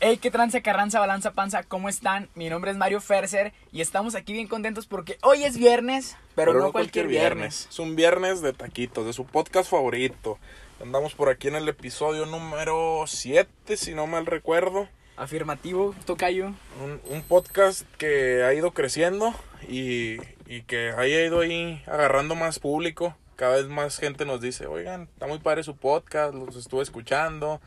Hey, qué trance, carranza, balanza, panza, ¿cómo están? Mi nombre es Mario Ferser y estamos aquí bien contentos porque hoy es viernes, pero, no, cualquier viernes. Es un viernes de taquitos, de su podcast favorito. Andamos por aquí en el episodio número 7, si no mal recuerdo. Afirmativo, tocayo. Un, un podcast que ha ido creciendo y, y que ha ido ahí agarrando más público. Cada vez más gente nos dice, oigan, está muy padre su podcast, los estuve escuchando.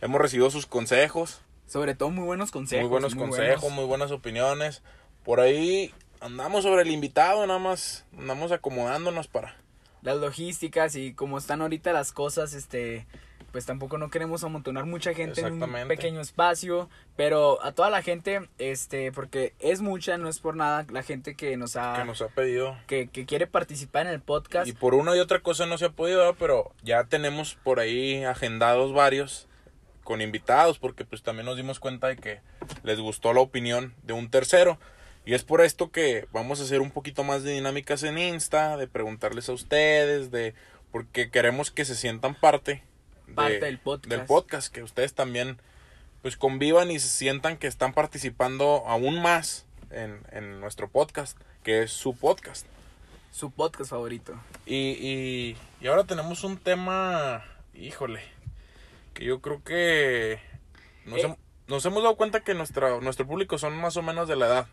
Hemos recibido sus consejos. Sobre todo muy buenos consejos. Muy buenos consejos, muy buenas opiniones. Por ahí andamos sobre el invitado, nada más andamos acomodándonos para... Las logísticas y como están ahorita las cosas, este, pues tampoco no queremos amontonar mucha gente en un pequeño espacio, pero a toda la gente, este, porque es mucha, no es por nada, la gente que nos ha, que nos ha pedido. que, que quiere participar en el podcast. Y por una y otra cosa no se ha podido, pero ya tenemos por ahí agendados varios con invitados, porque pues también nos dimos cuenta de que les gustó la opinión de un tercero. Y es por esto que vamos a hacer un poquito más de dinámicas en Insta, de preguntarles a ustedes, de porque queremos que se sientan parte, de- Parte del podcast. del podcast, que ustedes también pues convivan y se sientan que están participando aún más en, en nuestro podcast, que es su podcast. Su podcast favorito. Y, y, y ahora tenemos un tema, híjole, que yo creo que nos, Eh. hem- nos hemos dado cuenta que nuestra, nuestro público son más o menos de la edad.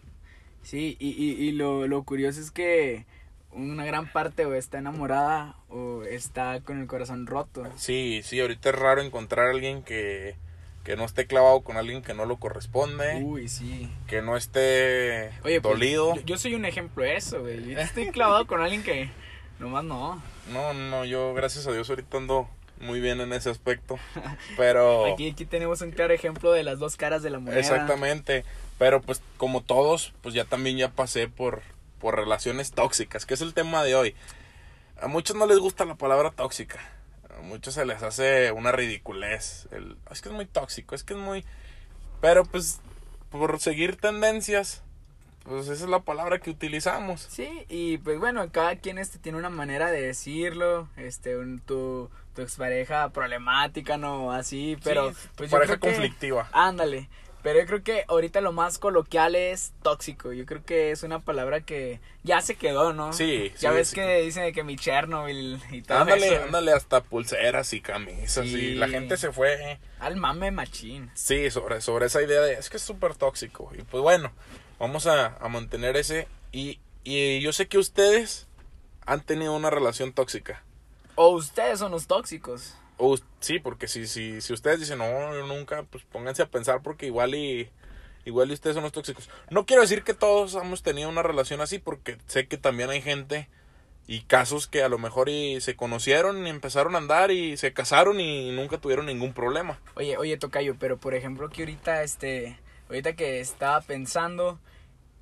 Sí, y, y, y lo, lo curioso es que una gran parte o está enamorada o está con el corazón roto. Sí, sí, ahorita es raro encontrar a alguien que, que no esté clavado con alguien que no lo corresponde, Uy, sí. que no esté Oye, pues, dolido. yo, yo soy un ejemplo de eso, güey. Yo estoy clavado con alguien que nomás no. No, no, yo gracias a Dios ahorita ando muy bien en ese aspecto, pero... Aquí, aquí tenemos un claro ejemplo de las dos caras de la moneda. Exactamente. Pero pues como todos, pues ya también ya pasé por, por relaciones tóxicas, que es el tema de hoy. A muchos no les gusta la palabra tóxica. A muchos se les hace una ridiculez. El, es que es muy tóxico, es que es muy... Pero pues por seguir tendencias, pues esa es la palabra que utilizamos. Sí, y pues bueno, cada quien este tiene una manera de decirlo, este, un- tu, tu expareja problemática, no, así, pero Sí, pues pareja que- conflictiva. Ándale, pero yo creo que ahorita lo más coloquial es tóxico, yo creo que es una palabra que ya se quedó, ¿no? Sí, Ya sí, ves sí. que dicen que mi Chernobyl y todo Ándale, eso. ándale hasta pulseras y camisas Sí. y la gente se fue... Al mame machín. Sí, sobre, sobre esa idea de es que es súper tóxico. Y pues bueno, vamos a, a mantener ese. Y, y yo sé que ustedes han tenido una relación tóxica. O ustedes son los tóxicos. Us- sí, porque si, si, si ustedes dicen, no, yo nunca, pues pónganse a pensar porque igual y igual y ustedes son los tóxicos. No quiero decir que todos hemos tenido una relación así porque sé que también hay gente y casos que a lo mejor y se conocieron y empezaron a andar y se casaron y nunca tuvieron ningún problema. Oye, oye, Tocayo, pero por ejemplo que ahorita, este, ahorita que estaba pensando,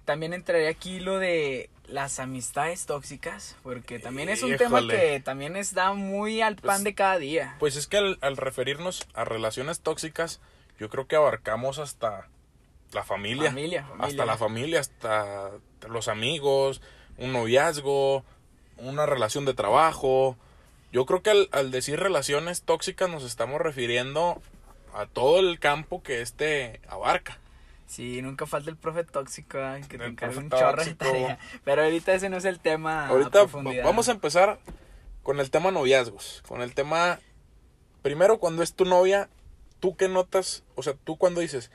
también entraría aquí lo de las amistades tóxicas, porque también es un tema que también está muy al pan Pues- de cada día. Pues es que al, al referirnos a relaciones tóxicas, yo creo que abarcamos hasta la familia. Familia, familia. Hasta la familia, hasta los amigos, un noviazgo, una relación de trabajo. Yo creo que al, al decir relaciones tóxicas nos estamos refiriendo a todo el campo que este abarca. Sí, nunca falta el profe tóxico, ay, que te encarga un chorro de tóxico. tarea. Pero ahorita ese no es el tema Ahorita vamos a empezar con el tema noviazgos, con el tema primero cuando es tu novia, tú qué notas, o sea, tú cuando dices,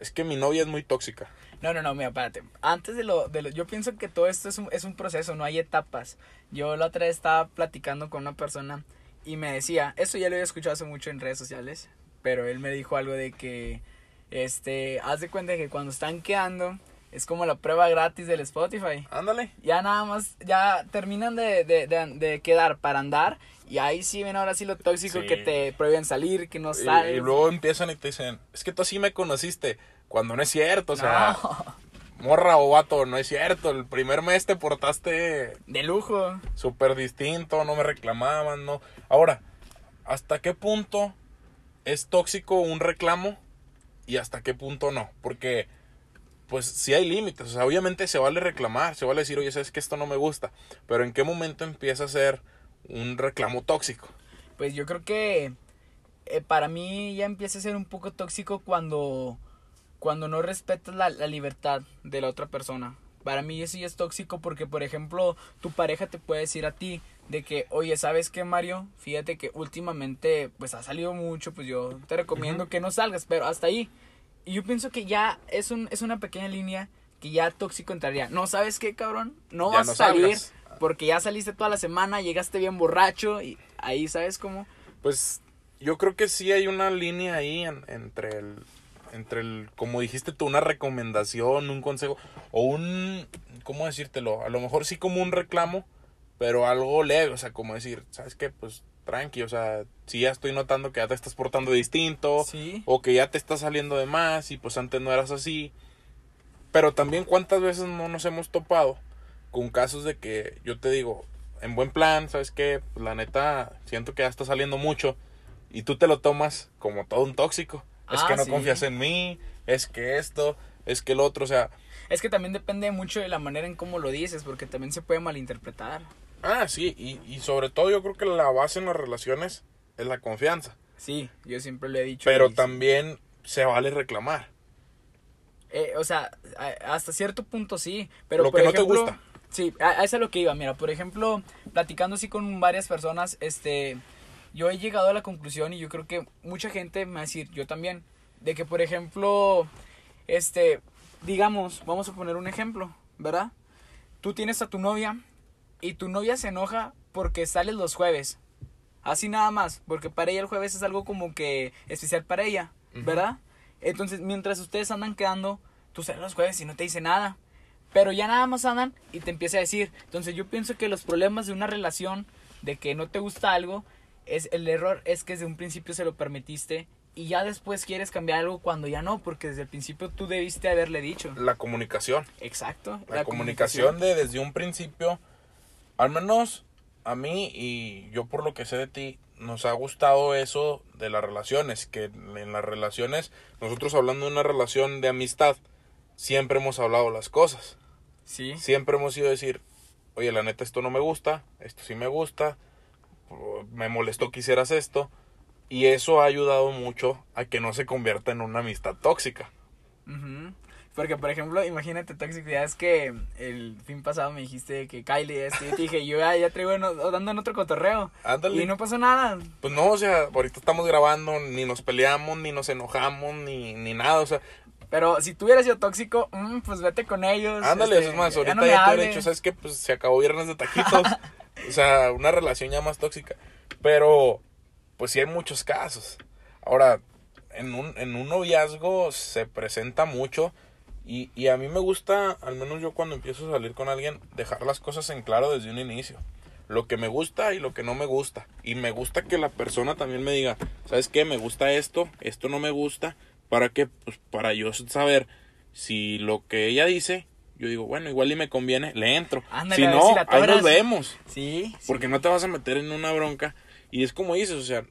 es que mi novia es muy tóxica. No, no, no, mira, espérate. Antes de lo, de lo- yo pienso que todo esto es un, es un proceso, no hay etapas. Yo la otra vez estaba platicando con una persona y me decía, esto ya lo había escuchado hace mucho en redes sociales, pero él me dijo algo de que, este, haz de cuenta que cuando están quedando, es como la prueba gratis del Spotify. Ándale. Ya nada más, ya terminan de, de, de, de quedar para andar y ahí sí ven ahora sí lo tóxico Sí. que te prohíben salir, que no sales. y luego empiezan y te dicen, es que tú así me conociste, cuando no es cierto, o sea, morra o vato, no es cierto, el primer mes te portaste de lujo. súper distinto, no me reclamaban, no. Ahora, ¿hasta qué punto es tóxico un reclamo y hasta qué punto no? Porque pues sí hay límites. O sea, obviamente se vale reclamar, se vale decir, oye, sabes que esto no me gusta. Pero ¿en qué momento empieza a ser un reclamo tóxico? Pues yo creo que eh, para mí ya empieza a ser un poco tóxico cuando, cuando no respetas la, la libertad de la otra persona. Para mí eso ya es tóxico porque, por ejemplo, tu pareja te puede decir a ti de que, oye, ¿sabes qué, Mario? Fíjate que últimamente, pues ha salido mucho, pues yo te recomiendo que no salgas, pero hasta ahí. Y yo pienso que ya es, un, es una pequeña línea que ya tóxico entraría. No, ¿sabes qué, cabrón? No Ya vas no a salir salgas. porque ya saliste toda la semana, llegaste bien borracho y ahí, ¿sabes cómo? Pues yo creo que sí hay una línea ahí en- entre el entre el como dijiste tú una recomendación, un consejo o un cómo decírtelo, a lo mejor sí como un reclamo, pero algo leve, o sea, como decir, ¿sabes qué? Pues tranqui, o sea, sí ya estoy notando que ya te estás portando distinto Sí. o que ya te está saliendo de más y pues antes no eras así. Pero también cuántas veces no nos hemos topado con casos de que yo te digo, en buen plan, ¿sabes qué? Pues, la neta, siento que ya está saliendo mucho y tú te lo tomas como todo un tóxico. es Ah, que no sí. confías en mí, es que esto, es que el otro, o sea, Es que también depende mucho de la manera en cómo lo dices, porque también se puede malinterpretar. Ah, sí, y, y sobre todo yo creo que la base en las relaciones es la confianza. Sí, yo siempre le he dicho. Pero y- también se vale reclamar. Eh, o sea, hasta cierto punto sí, pero Lo por que no te ejemplo, gusta. Sí, a, a eso es lo que iba. Mira, por ejemplo, platicando así con varias personas, este, yo he llegado a la conclusión y yo creo que mucha gente me va a decir, yo también, de que por ejemplo, este, digamos, vamos a poner un ejemplo, ¿verdad? Tú tienes a tu novia y tu novia se enoja porque sales los jueves. Así nada más, porque para ella el jueves es algo como que especial para ella, Ujú. ¿verdad? Entonces, mientras ustedes andan quedando, tú sales los jueves y no te dice nada. Pero ya nada más andan y te empieza a decir. Entonces, yo pienso que los problemas de una relación, de que no te gusta algo, es el error es que desde un principio se lo permitiste y ya después quieres cambiar algo cuando ya no, porque desde el principio tú debiste haberle dicho. La comunicación. Exacto. La, comunicación, de desde un principio, al menos a mí y yo por lo que sé de ti, nos ha gustado eso de las relaciones, que en las relaciones, nosotros hablando de una relación de amistad, siempre hemos hablado las cosas. Sí. Siempre hemos ido a decir, oye, la neta esto no me gusta, esto sí me gusta, me molestó que hicieras esto. Y eso ha ayudado mucho a que no se convierta en una amistad tóxica. Ujú. Porque, por ejemplo, imagínate, tóxico, ya es que el fin pasado me dijiste que Kylie esto, y te dije, yo ya, ya traigo en- dando en otro cotorreo. Ándale. Y no pasó nada. Pues no, o sea, ahorita estamos grabando, ni nos peleamos, ni nos enojamos, ni, ni nada, o sea, Pero si tú hubieras sido tóxico, mm, pues vete con ellos. ándale, este, es más, ya ahorita no me ya te hubiera dicho, ¿sabes qué? Pues se acabó viernes de taquitos, o sea, una relación ya más tóxica, pero, pues sí hay muchos casos. Ahora, en un, en un noviazgo se presenta mucho y, y a mí me gusta, al menos yo cuando empiezo a salir con alguien, dejar las cosas en claro desde un inicio. Lo que me gusta y lo que no me gusta. Y me gusta que la persona también me diga, ¿sabes qué? Me gusta esto, esto no me gusta. ¿Para qué? Pues para yo saber si lo que ella dice, yo digo, bueno, igual y me conviene, le entro. Ándale, si no, si ahí nos vemos. Sí. sí. Porque no te vas a meter en una bronca. Y es como dices, o sea,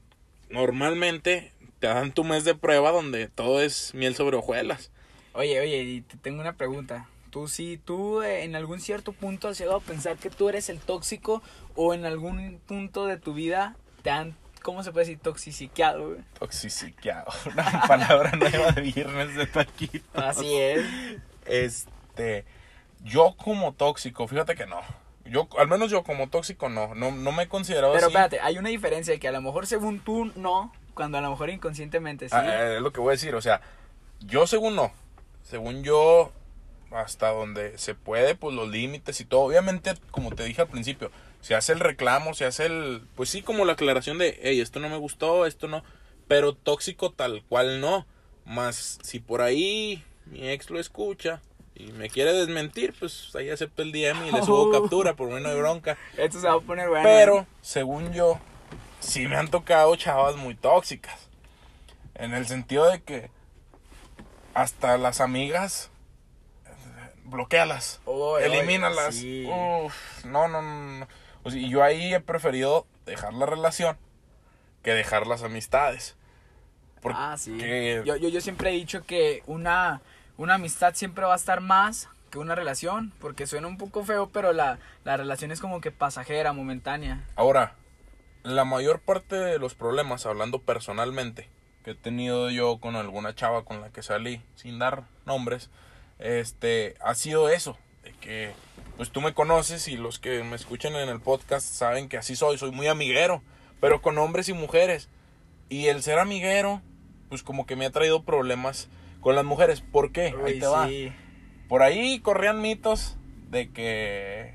normalmente te dan tu mes de prueba donde todo es miel sobre hojuelas. Oye, oye, y te tengo una pregunta. Tú sí, tú eh, en algún cierto punto has llegado a pensar que tú eres el tóxico o en algún punto de tu vida te han, ¿cómo se puede decir? Toxiciqueado, güey. Toxiciqueado. Una palabra nueva de viernes de taquito. Así es. Este, yo como tóxico, fíjate que no. Yo, al menos yo como tóxico no. No, no me he considerado Pero así. espérate, hay una diferencia que a lo mejor según tú no, cuando a lo mejor inconscientemente sí. Ah, eh, es lo que voy a decir, o sea, yo según no, según yo, hasta donde se puede, pues los límites y todo. Obviamente, como te dije al principio, se hace el reclamo, se hace el, pues sí, como la aclaración de, hey, esto no me gustó, esto no, pero tóxico tal cual no. Más si por ahí mi ex lo escucha y me quiere desmentir, pues ahí acepto el DM y le subo Oh. captura, por no hay bronca. Esto se va a poner bueno. Pero, según yo, sí me han tocado chavas muy tóxicas. En el sentido de que hasta las amigas, eh, bloquealas, oy, elimínalas. sí. Uf, no, no, no. O sea, yo ahí he preferido dejar la relación que dejar las amistades. Porque Ah, sí. Yo, yo, yo siempre he dicho que una, una amistad siempre va a estar más que una relación, porque suena un poco feo, pero la, la relación es como que pasajera, momentánea. Ahora, la mayor parte de los problemas, hablando personalmente, que he tenido yo con alguna chava con la que salí, sin dar nombres, este, ha sido eso, de que, pues tú me conoces y los que me escuchan en el podcast saben que así soy, soy muy amiguero, pero con hombres y mujeres. Y el ser amiguero, pues como que me ha traído problemas con las mujeres. ¿Por qué? Ahí te va. sí. Por ahí corrían mitos de que...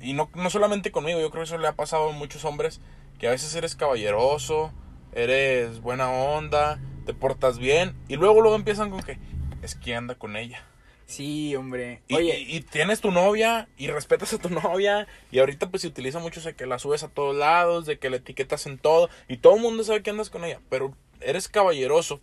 Y no, no solamente conmigo, yo creo que eso le ha pasado a muchos hombres, que a veces eres caballeroso, eres buena onda, te portas bien, y luego luego empiezan con que es que anda con ella. Sí, hombre. Y, Oye, y- y tienes tu novia y respetas a tu novia y ahorita pues se utiliza mucho de que la subes a todos lados, de que la etiquetas en todo y todo el mundo sabe que andas con ella, pero eres caballeroso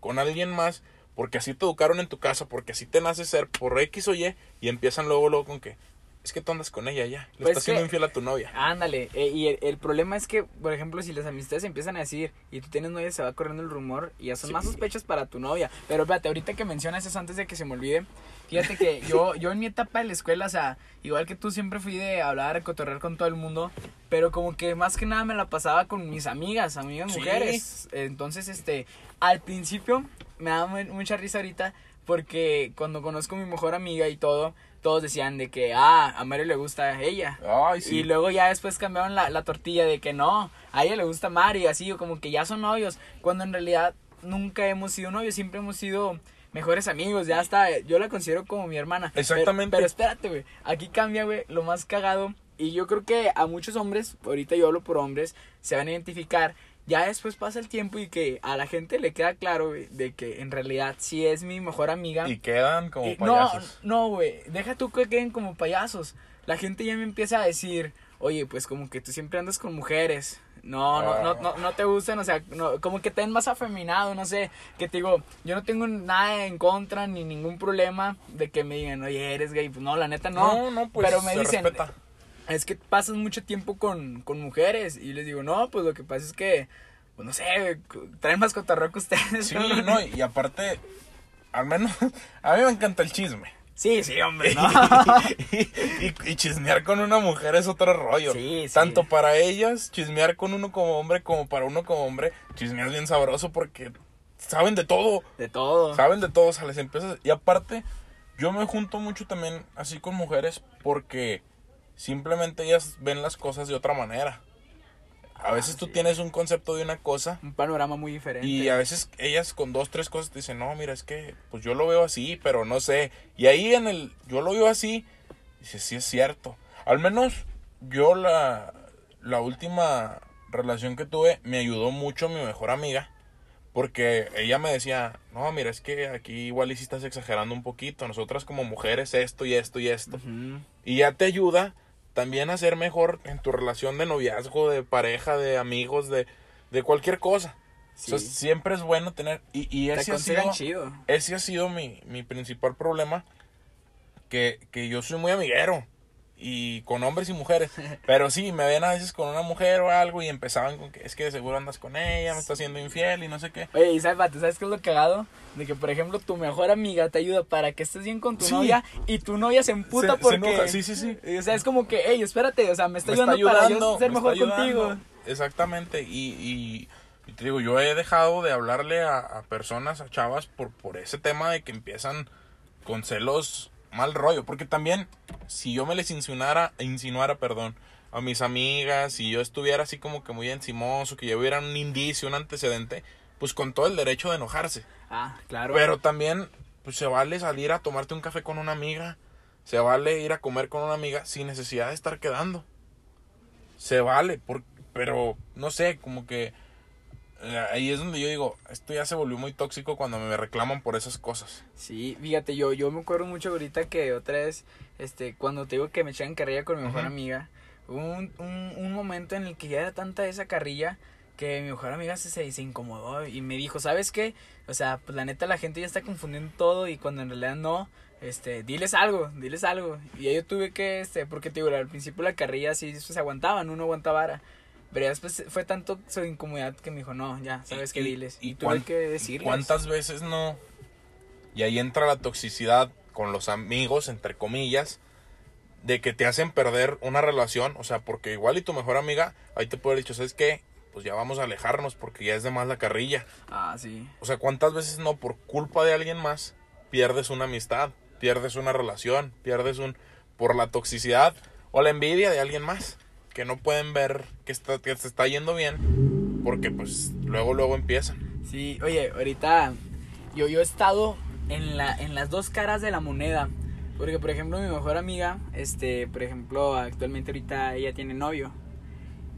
con alguien más porque así te educaron en tu casa, porque así te nace ser por X o Y y empiezan luego luego con que es que tú andas con ella ya, le Pues estás siendo que- infiel a tu novia. Ándale, eh, y el, el problema es que, por ejemplo, si las amistades empiezan a decir y tú tienes novia, se va corriendo el rumor y ya son Sí. más sospechas para tu novia. Pero espérate, ahorita que mencionas eso antes de que se me olvide, fíjate que yo, yo en mi etapa de la escuela, o sea, igual que tú siempre fui de hablar, cotorrear con todo el mundo, pero como que más que nada me la pasaba con mis amigas, amigas Sí. mujeres. Entonces, este, al principio me mu- mucha risa ahorita porque cuando conozco a mi mejor amiga y todo, todos decían de que, ah, a Mario le gusta ella. Ay, sí. Y luego ya después cambiaron la, la tortilla de que no, a ella le gusta Mario, así, como que ya son novios, cuando en realidad nunca hemos sido novios, siempre hemos sido mejores amigos, ya está, yo la considero como mi hermana. Exactamente. Pero, pero espérate, güey, aquí cambia, güey, lo más cagado, y yo creo que a muchos hombres, ahorita yo hablo por hombres, se van a identificar, ya después pasa el tiempo y que a la gente le queda claro, güey, de que en realidad sí es mi mejor amiga. Y quedan como Y- payasos. No, no, güey. Deja tú que queden como payasos. La gente ya me empieza a decir, oye, pues como que tú siempre andas con mujeres. No, no, no, no, no te gustan, o sea, no, como que te ven más afeminado, no sé. Que te digo, yo no tengo nada en contra ni ningún problema de que me digan, oye, eres gay. Pues no, la neta no. no, no, pues Pero me se dicen, respeta. Es que pasas mucho tiempo con, con mujeres. Y les digo, no, pues lo que pasa es que, pues no sé, traen más cotorreo que ustedes. Sí, no, y aparte, al menos, a mí me encanta el chisme. Sí, sí, hombre, no. y, y- y chismear con una mujer es otro rollo. Sí, sí. Tanto para ellas, chismear con uno como hombre, como para uno como hombre, chismear es bien sabroso porque saben de todo. De todo. Saben de todo, o sea, les empiezas. Y aparte, yo me junto mucho también así con mujeres porque simplemente ellas ven las cosas de otra manera. A veces tú sí. tienes un concepto de una cosa Un panorama muy diferente. y a veces ellas con dos, tres cosas te dicen, no, mira, es que pues yo lo veo así, pero no sé. Y ahí en el, yo lo veo así, dice, sí es cierto. Al menos yo la, la última relación que tuve me ayudó mucho mi mejor amiga. Porque ella me decía, no, mira, es que aquí igual y si estás exagerando un poquito. Nosotras como mujeres esto y esto y esto. Y ya te ayuda también a ser mejor en tu relación de noviazgo, de pareja, de amigos, de, de cualquier cosa. Sí. O sea, siempre es bueno tener... Y, y Te ese, ha sido, chido. ese ha sido mi, mi principal problema. Que, que yo soy muy amiguero. Y con hombres y mujeres. Pero sí, me ven a veces con una mujer o algo y empezaban con que es que de seguro andas con ella, me está haciendo infiel y no sé qué. Oye, y sabes, ¿sabes qué es lo cagado? De que, por ejemplo, tu mejor amiga te ayuda para que estés bien con tu Sí. novia y tu novia se emputa Se- se porque... enoja, sí, sí, sí. O sea, es como que, hey, espérate, o sea, me está me está ayudando, para yo ayudando, ser me mejor está ayudando. contigo. Exactamente, y, y, y te digo, yo he dejado de hablarle a, a personas, a chavas, por, por ese tema de que empiezan con celos mal rollo, porque también si yo me les insinuara, insinuara, perdón, a mis amigas, si yo estuviera así como que muy encimoso, que ya hubiera un indicio, un antecedente, pues con todo el derecho de enojarse. Ah, claro. Pero también, pues se vale salir a tomarte un café con una amiga. Se vale ir a comer con una amiga sin necesidad de estar quedando. Se vale, por- pero no sé, como que ahí es donde yo digo, esto ya se volvió muy tóxico cuando me reclaman por esas cosas. Sí, fíjate, yo, yo me acuerdo mucho ahorita que otra vez, este, cuando te digo que me echaban carrilla con mi mejor amiga, hubo un, un, un momento en el que ya era tanta esa carrilla que mi mejor amiga se, se, se incomodó y me dijo, ¿sabes qué? O sea, pues la neta la gente ya está confundiendo todo y cuando en realidad no, este, diles algo, diles algo. Y ahí yo tuve que, este, porque te digo, al principio la carrilla sí se aguantaban, uno aguantaba vara. Pero ya después fue tanto su incomodidad que me dijo, no, ya, sabes y- diles. y Y, tuve que decirles. ¿Cuántas veces no Y ahí entra la toxicidad con los amigos, entre comillas, de que te hacen perder una relación. O sea, porque igual y tu mejor amiga, ahí te puede haber dicho, ¿sabes qué? Pues ya vamos a alejarnos porque ya es de más la carrilla. Ah, sí. O sea, ¿cuántas veces no por culpa de alguien más pierdes una amistad, pierdes una relación, pierdes un por la toxicidad o la envidia de alguien más que no pueden ver que está que se está yendo bien porque pues luego luego empiezan. Sí, oye, ahorita yo, yo he estado en, la, en las dos caras de la moneda. Porque, por ejemplo, mi mejor amiga, este, por ejemplo, actualmente ahorita ella tiene novio.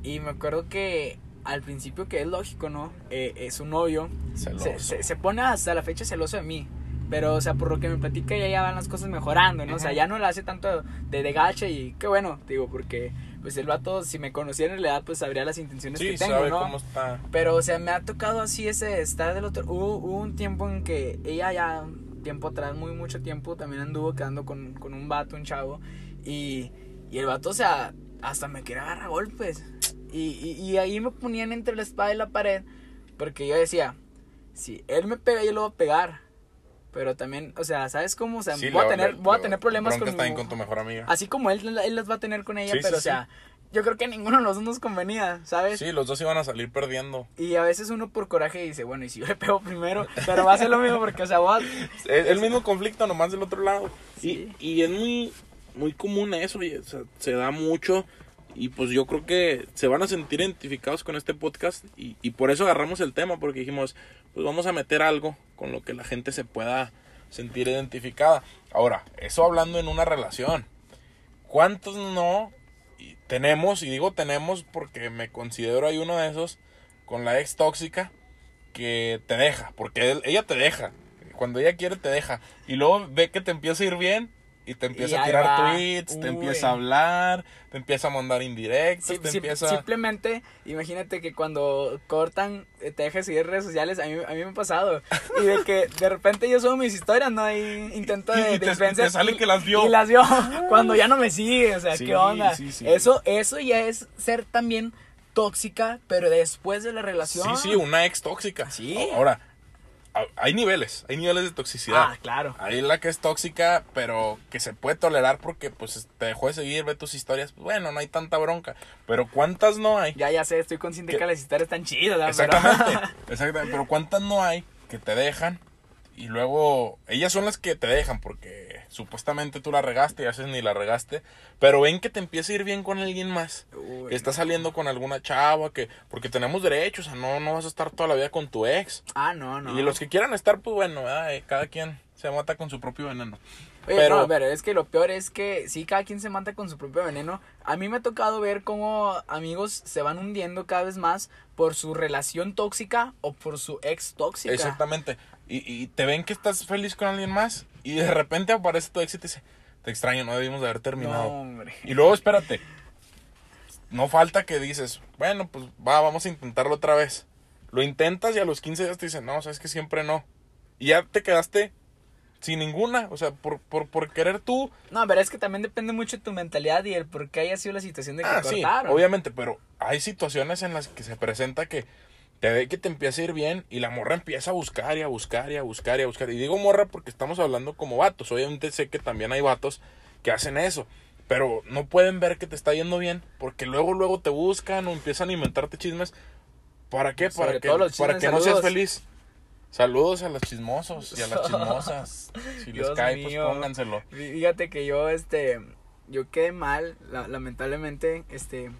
Y me acuerdo que al principio, que es lógico, ¿no? Eh, eh, su novio Celoso. se, se, se pone hasta la fecha celoso de mí. Pero, o sea, por lo que me platica, ya, ya van las cosas mejorando, ¿no? O sea, ya no la hace tanto de, de gacha y qué bueno, digo, porque, pues el vato, si me conociera en realidad, pues sabría las intenciones Sí, que tengo, sabe ¿no? cómo está. Pero, o sea, me ha tocado así ese estar del otro. Hubo, hubo un tiempo en que ella ya, tiempo atrás, muy mucho tiempo, también anduvo quedando con, con un vato, un chavo. Y, y el vato, o sea, hasta me quería agarrar golpes. Y, y, y ahí me ponían entre la espada y la pared. Porque yo decía, si él me pega, yo lo voy a pegar. Pero también, o sea, ¿sabes cómo? O sea, Sí, voy, a tener, le- voy a tener problemas con, también mi- con tu mejor amiga. Así como él, él las va a tener con ella, Sí, pero, sí, o sea, yo creo que ninguno de los dos nos convenía, ¿sabes? Sí, los dos iban a salir perdiendo. Y a veces uno por coraje dice, bueno, y si yo le pego primero, pero va a ser lo mismo porque, o sea, voy a- Es el mismo conflicto, nomás del otro lado. Sí. Y, y es muy, muy común eso, y, o sea, se da mucho. Y pues yo creo que se van a sentir identificados con este podcast. Y, y por eso agarramos el tema, porque dijimos, pues vamos a meter algo con lo que la gente se pueda sentir identificada. Ahora, eso hablando en una relación. ¿Cuántos no tenemos? Y digo tenemos porque me considero ahí uno de esos con la ex tóxica que te deja, porque ella te deja. Cuando ella quiere te deja. Y luego ve que te empieza a ir bien y te empieza Y a tirar va. tweets, te empieza a hablar, te empieza a mandar indirectos, Sí, te empieza... Simplemente, imagínate que cuando cortan, eh, te dejas seguir redes sociales, a mí, a mí me ha pasado. Y de que de repente yo subo mis historias, ¿no? Y intento Y- de, y de te- influencer te sale y- que las vio. Y las vio cuando ya no me sigue, o sea, Sí, ¿qué onda? sí. Eso, eso ya es ser también tóxica, pero después de la relación. Sí, sí, una ex tóxica. Sí. Ahora, hay niveles, hay niveles de toxicidad. Ah, claro. Hay la que es tóxica, pero que se puede tolerar porque pues te dejó de seguir, ve tus historias. Pues, bueno, no hay tanta bronca. Pero ¿cuántas no hay? Ya, ya sé, estoy consciente ¿Qué? que las historias están chidas, Exactamente, exactamente. Pero ¿cuántas no hay que te dejan y luego ellas son las que te dejan porque supuestamente tú la regaste y a veces ni la regaste, pero ven que te empieza a ir bien con alguien más, Uy, que estás saliendo con alguna chava, que porque tenemos derechos, o sea, no, no vas a estar toda la vida con tu ex. Ah, no, no. Y los que quieran estar, pues bueno, ¿verdad? Eh, cada quien se mata con su propio veneno. Oye, pero- no, pero es que lo peor es que sí, cada quien se mata con su propio veneno. A mí me ha tocado ver cómo amigos se van hundiendo cada vez más por su relación tóxica o por su ex tóxica. Exactamente. Y, y te ven que estás feliz con alguien más y de repente aparece tu ex y te dice, te extraño, no debimos de haber No, terminado. hombre. Y luego, espérate. No falta que dices, bueno, pues va, vamos a intentarlo otra vez. Lo intentas y a los 15 días te dicen, no, sabes que siempre no. Y ya te quedaste sin ninguna. O sea, por, por, por querer tú. No, pero es que también depende mucho de tu mentalidad y el por qué haya sido la situación de que Ah, sí, cortaron. obviamente, pero hay situaciones en las que se presenta que te ve que te empieza a ir bien y la morra empieza a buscar y a buscar y a buscar y a buscar. Y digo morra porque estamos hablando como vatos. Obviamente sé que también hay vatos que hacen eso. Pero no pueden ver que te está yendo bien porque luego luego te buscan o empiezan a inventarte chismes. ¿Para qué? Sobre Para que, para que no seas feliz. Saludos a los chismosos y a las chismosas. Si les cae, pues mío. pónganselo. Fí- Fíjate que yo, este, yo quedé mal, la- lamentablemente, este,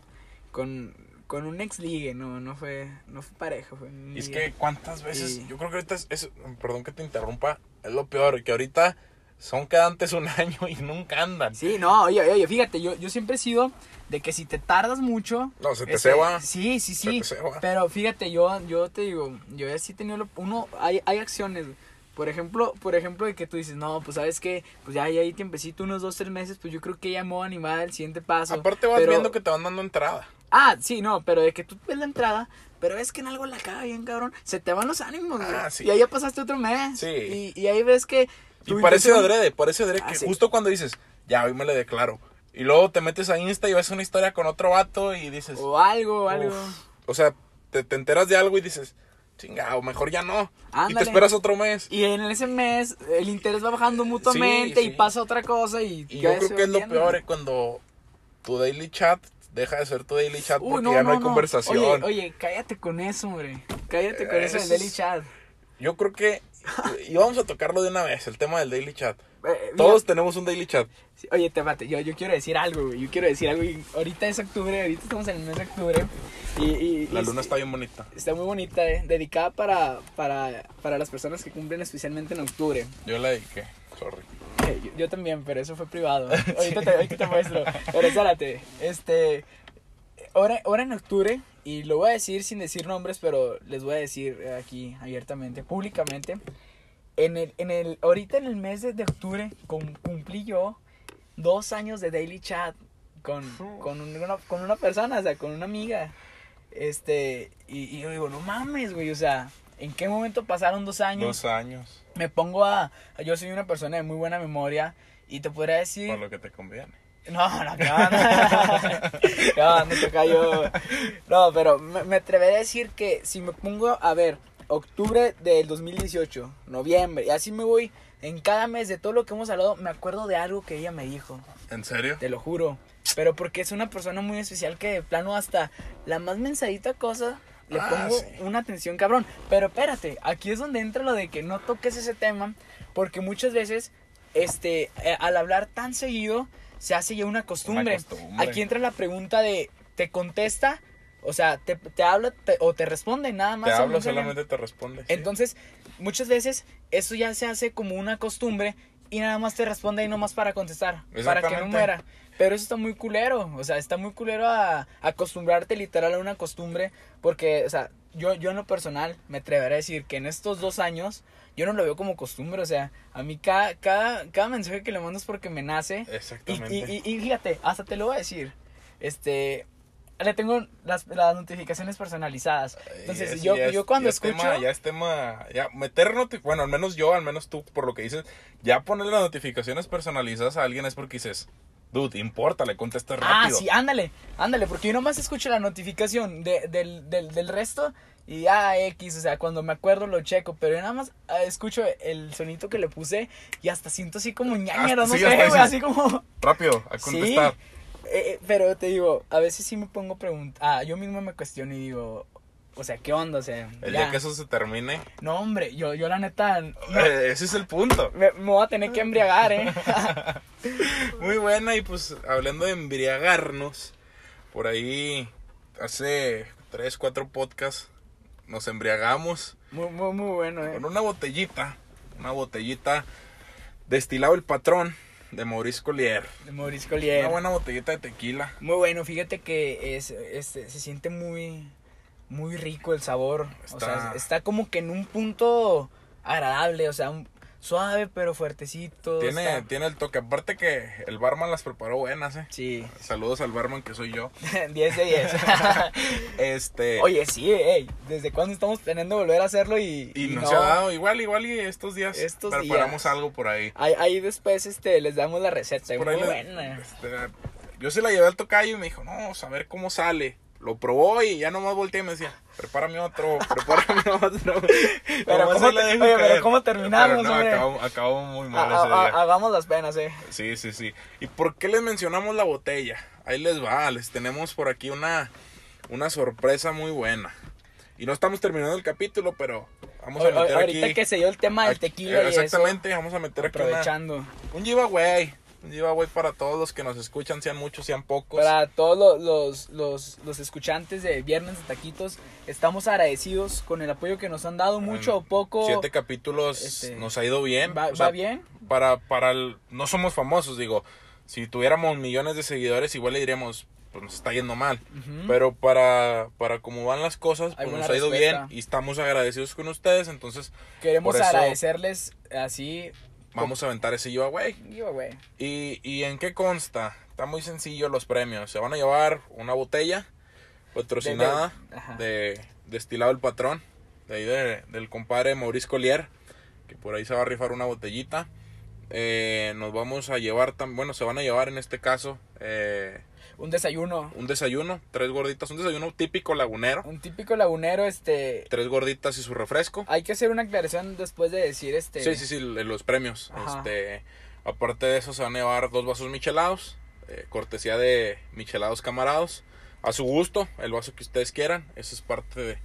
con, con un ex ligue, no, no fue, no fue pareja, fue un es ligue. que cuántas veces, Sí. yo creo que ahorita es, es- perdón que te interrumpa, es lo peor, que ahorita son quedantes un año y nunca andan. Sí, no, oye, oye, fíjate, yo, yo siempre he sido de que si te tardas mucho... No, se te este, ceba. Sí, sí, Se sí. te ceba. Pero fíjate, yo, yo te digo, yo ya sí he tenido... lo- uno, hay, hay acciones. Por ejemplo, por ejemplo, de que tú dices, no, pues sabes que, pues ya, ya hay tiempecito, unos dos, tres meses, pues yo creo que ya me voy a animar al siguiente paso. Aparte vas Pero- viendo que te van dando entrada. Ah, sí, no, pero de que tú ves la entrada, pero es que en algo la caga bien, cabrón. Se te van los ánimos, güey. Ah, sí. Y ahí ya pasaste otro mes. Sí. Y, y ahí ves que. Y parece intención- adrede, parece adrede Ah, que sí. justo cuando dices, ya, hoy me le declaro. Y luego te metes a Insta y ves una historia con otro vato y dices, O algo, o algo. O sea, te, te enteras de algo y dices, chingado, mejor ya no. Y Ándale. te esperas otro mes. Y en ese mes el interés va bajando mutuamente Sí, y pasa otra cosa y... Y yo creo que es lo peor eh, cuando tu daily chat deja de ser tu daily chat porque no, ya no, no, hay no. conversación. Oye, oye, cállate con eso, hombre. Cállate con eso del Eso daily chat. Yo creo que y vamos a tocarlo de una vez, el tema del daily chat. Eh, mira, Todos tenemos un daily chat. Oye, te mate, yo, yo quiero decir algo, güey. Yo quiero decir algo. Y ahorita es octubre, ahorita estamos en el mes de octubre. Y, y- La y- luna está bien bonita. Está muy bonita, eh, dedicada para, para, para las personas que cumplen especialmente en octubre. Yo la dediqué, sorry. Eh, Yo, yo también, pero eso fue privado. Ahorita te, ahorita te muestro. Pero espérate, este. Ahora, ahora en octubre, y lo voy a decir sin decir nombres, pero les voy a decir aquí abiertamente, públicamente. En el, en el, ahorita en el mes de, de octubre cum- cumplí yo dos años de daily chat con, con, una, con una persona, o sea, con una amiga. Este, y, y yo digo, no mames, güey, o sea, ¿en qué momento pasaron dos años? Dos años, me pongo a, yo soy una persona de muy buena memoria y te podría decir por lo que te conviene. no no que va no te cayó no pero me, me atreveré a decir que si me pongo a ver octubre del 2018 noviembre y así me voy en cada mes de todo lo que hemos hablado me acuerdo de algo que ella me dijo ¿En serio? te lo juro pero porque es una persona muy especial que de plano hasta la más mensadita cosa le Ah, pongo sí. una atención cabrón. Pero espérate, aquí es donde entra lo de que no toques ese tema, porque muchas veces, este, eh, al hablar tan seguido, se hace ya una costumbre. costumbre. Aquí entra la pregunta de, ¿te contesta? O sea, ¿te, te habla te- o te responde? Nada más. Te mensaje. solamente te responde. sí. Entonces, muchas veces eso ya se hace como una costumbre y nada más te responde ahí nomás para contestar, para que no muera. Pero eso está muy culero, o sea, está muy culero a, acostumbrarte literal a una costumbre, porque, o sea, yo, yo en lo personal me atreveré a decir que en estos dos años yo no lo veo como costumbre, o sea, a mí cada, cada, cada mensaje que le mando es porque me nace. Y, Exactamente. y, y, y fíjate, hasta te lo voy a decir, este, le tengo las, las notificaciones personalizadas. Entonces, yo, yo cuando escucho... tema- ya es tema. Ya, meter noti- Bueno, al menos yo, al menos tú, por lo que dices, ya ponerle las notificaciones personalizadas a alguien es porque dices, dude, importa, le contestas Ah, rápido. sí, ándale, ándale, porque yo nomás escucho la notificación de, del, del, del resto y ah, X, o sea, cuando me acuerdo lo checo, pero yo nada más ah, escucho el sonito que le puse y hasta siento así como ñañera, no sí, sé, güey, así como... Rápido, a Sí, contestar. eh, eh, pero te digo, a veces sí me pongo preguntas, ah, yo mismo me cuestiono y digo, o sea, ¿qué onda? O sea, El ya. día que eso se termine, No, hombre, yo, yo la neta, no, eh, ese es el punto. me, me voy a tener que embriagar, ¿eh? Muy buena, y pues hablando de embriagarnos, por ahí hace tres, cuatro podcasts nos embriagamos muy, muy, muy bueno, ¿eh? con una botellita, una botellita destilado el patrón de Maurice Collier. De Maurice Collier. Una buena botellita de tequila. Muy bueno, fíjate que es, este, se siente muy, muy rico el sabor. O sea, Está- está como que en un punto agradable, o sea, un- suave pero fuertecito. Tiene, está- tiene el toque. Aparte que el barman las preparó buenas, eh. Sí, Saludos al barman que soy yo. 10 de 10. Este. Oye, sí, ey, ¿desde cuándo estamos planeando volver a hacerlo y, y y no, se ha dado. Igual, igual y estos días Estos preparamos días. algo por ahí. Ahí, ahí después este, les damos la receta, Por muy ahí le- buena. este, yo se la llevé al tocayo y me dijo, no, a ver cómo sale. Lo probó y ya nomás volteé y me decía, prepárame otro, prepárame otro. Pero ¿cómo te- oye, pero. ¿cómo terminamos, Pero no, acabamos, acabamos muy mal ese día. hagamos las penas, eh. Sí, sí, sí. ¿Y por qué les mencionamos la botella? Ahí les va, les tenemos por aquí una, una sorpresa muy buena. Y no estamos terminando el capítulo, pero vamos a o- meter ahorita aquí... que se dio el tema del tequila y eso, Exactamente, vamos a meter aquí una- aprovechando. un giveaway. Giveaway para todos los que nos escuchan, sean muchos, sean pocos. Para todos lo- los, los, los escuchantes de Viernes de Taquitos, estamos agradecidos con el apoyo que nos han dado, mucho o poco. Siete capítulos Este, nos ha ido bien. ¿Va, O sea, va bien? Para, para el- no somos famosos, digo. Si tuviéramos millones de seguidores, igual le diríamos, pues nos está yendo mal. Pero para, para cómo van las cosas, pues nos ha ido bien y estamos agradecidos con ustedes. Entonces, Queremos agradecerles así. Vamos a aventar ese giveaway. Giveaway. ¿Y, ¿Y en qué consta? Está muy sencillo los premios. Se van a llevar una botella patrocinada De- de- destilado el patrón, de ahí de- del compadre Maurice Collier, que por ahí se va a rifar una botellita. Eh, nos vamos a llevar, bueno, se van a llevar en este caso. eh, Un desayuno. Un desayuno, tres gorditas, un desayuno típico lagunero. Un típico lagunero, este... Tres gorditas y su refresco. Hay que hacer una aclaración después de decir, este... Sí, sí, sí, los premios. Ajá. Este, aparte de eso se van a llevar dos vasos michelados, eh, cortesía de michelados camarados. A su gusto, el vaso que ustedes quieran. Eso es parte de,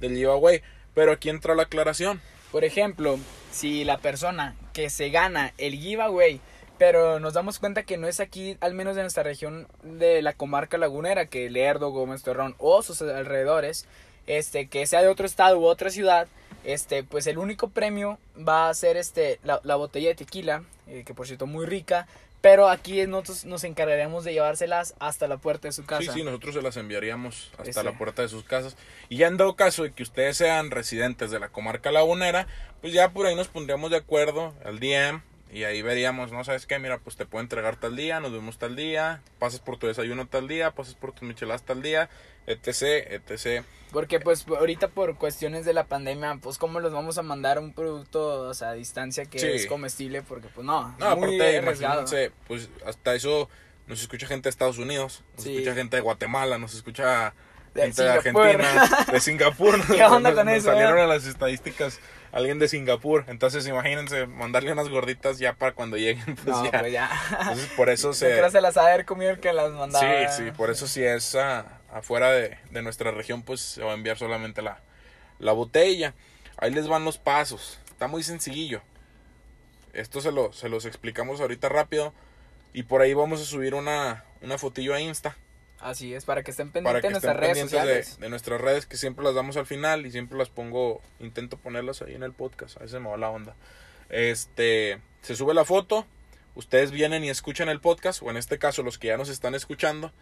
del giveaway. Pero aquí entra la aclaración. Por ejemplo, si la persona que se gana el giveaway, pero nos damos cuenta que no es aquí, al menos de nuestra región de la comarca lagunera, que Lerdo, Gómez Torrón o sus alrededores, este, que sea de otro estado u otra ciudad, este, pues el único premio va a ser este, la, la botella de tequila, eh, que por cierto muy rica, pero aquí nosotros nos encargaremos de llevárselas hasta la puerta de su casa. Sí, sí, nosotros se las enviaríamos hasta la puerta de sus casas. Y ya en dado caso de que ustedes sean residentes de la comarca lagunera, pues ya por ahí nos pondríamos de acuerdo al DM y ahí veríamos, ¿no? ¿Sabes qué? Mira, pues te puedo entregar tal día, nos vemos tal día, pasas por tu desayuno tal día, pasas por tus micheladas tal día, etc, etc. Porque pues ahorita por cuestiones de la pandemia, pues cómo los vamos a mandar un producto o sea, a distancia que Sí. es comestible, porque pues no, No, muy aparte, pues hasta eso nos escucha gente de Estados Unidos, nos Sí. escucha gente de Guatemala, nos escucha De. Argentina, de Singapur. ¿Qué onda con nos eso, Salieron a las estadísticas alguien de Singapur. Entonces, imagínense, mandarle unas gorditas ya para cuando lleguen, pues No, ya. pues ya. Entonces, por eso se... creo se las haber comido el que las mandaba. Sí, sí, por eso si es ah, afuera de, de nuestra región, pues se va a enviar solamente la, la botella. Ahí les van los pasos. Está muy sencillo. Esto se, lo, se los explicamos ahorita rápido. Y por ahí vamos a subir una, una fotillo a Insta. Así es, para que estén pendientes que de estén nuestras redes sociales. de, de nuestras redes, que siempre las damos al final y siempre las pongo, intento ponerlas ahí en el podcast. A veces me va la onda. Este, se sube la foto. Ustedes vienen y escuchan el podcast, o en este caso los que ya nos están escuchando,